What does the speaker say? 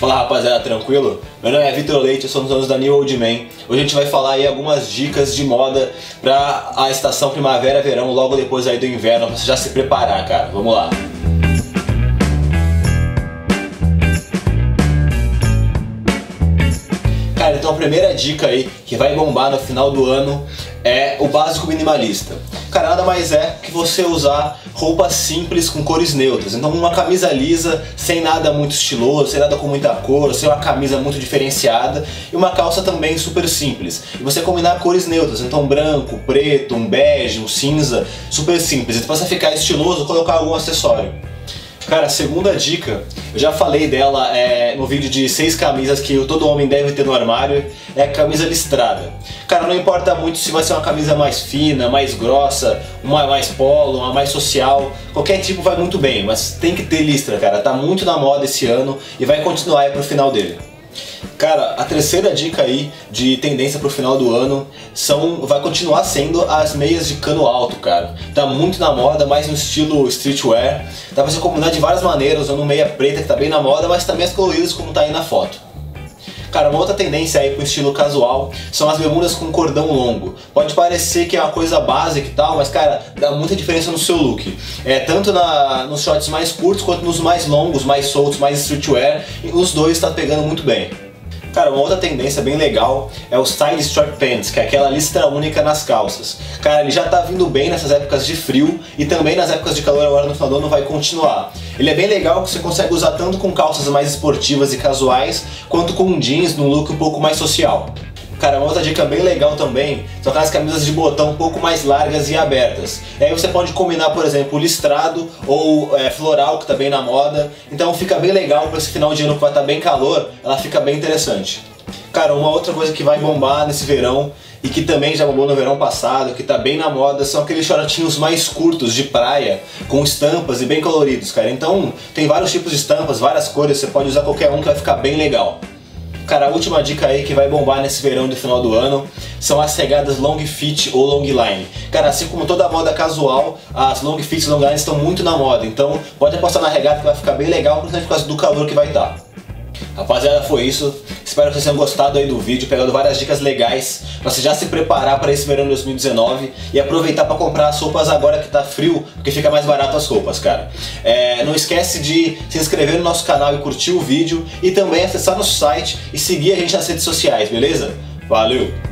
Fala rapaziada, tranquilo? Meu nome é Vitor Leite, eu sou dos anos da New Old Man. Hoje a gente vai falar aí algumas dicas de moda pra a estação primavera-verão, logo depois aí do inverno, pra você já se preparar, cara. Vamos lá. Cara, então a primeira dica aí que vai bombar no final do ano é o básico minimalista. Cara, nada mais é que você usar roupas simples com cores neutras. Então uma camisa lisa, sem nada muito estiloso, sem nada com muita cor, sem uma camisa muito diferenciada e uma calça também super simples. E você combinar cores neutras, então branco, preto, um bege, um cinza, super simples. E para você ficar estiloso, colocar algum acessório. Cara, segunda dica, eu já falei dela é, no vídeo de seis camisas que todo homem deve ter no armário, é a camisa listrada. Cara, não importa muito se vai ser uma camisa mais fina, mais grossa, uma mais polo, uma mais social, qualquer tipo vai muito bem, mas tem que ter listra, cara. Tá muito na moda esse ano e vai continuar aí pro final dele. Cara, a terceira dica aí de tendência pro final do ano são, vai continuar sendo as meias de cano alto, cara. Tá muito na moda, mais no estilo streetwear. Dá pra você combinar de várias maneiras, usando meia preta que tá bem na moda, mas também as coloridas como tá aí na foto. Cara, uma outra tendência aí pro estilo casual são as bermudas com cordão longo. Pode parecer que é uma coisa básica e tal, mas cara, dá muita diferença no seu look. É tanto na, nos shorts mais curtos quanto nos mais longos, mais soltos, mais streetwear, os dois tá pegando muito bem. Cara, uma outra tendência bem legal é o Style Strap Pants, que é aquela listra única nas calças. Cara, ele já tá vindo bem nessas épocas de frio e também nas épocas de calor agora no final do ano vai continuar. Ele é bem legal que você consegue usar tanto com calças mais esportivas e casuais, quanto com jeans num look um pouco mais social. Cara, uma outra dica bem legal também são aquelas camisas de botão um pouco mais largas e abertas. E aí você pode combinar, por exemplo, listrado ou é, floral, que tá bem na moda. Então fica bem legal para esse final de ano que vai estar tá bem calor, ela fica bem interessante. Cara, uma outra coisa que vai bombar nesse verão e que também já bombou no verão passado, que tá bem na moda, são aqueles shortinhos mais curtos de praia, com estampas e bem coloridos, cara. Então tem vários tipos de estampas, várias cores, você pode usar qualquer um que vai ficar bem legal. Cara, a última dica aí que vai bombar nesse verão do final do ano são as regadas long fit ou long line. Cara, assim como toda moda casual, as long fits e long line estão muito na moda, então pode apostar na regata que vai ficar bem legal, principalmente por causa do calor que vai estar. Rapaziada, foi isso. Espero que vocês tenham gostado aí do vídeo, pegando várias dicas legais para você já se preparar para esse verão de 2019 e aproveitar para comprar as roupas agora que tá frio, porque fica mais barato as roupas, cara. É, não esquece de se inscrever no nosso canal e curtir o vídeo e também acessar nosso site e seguir a gente nas redes sociais, beleza? Valeu!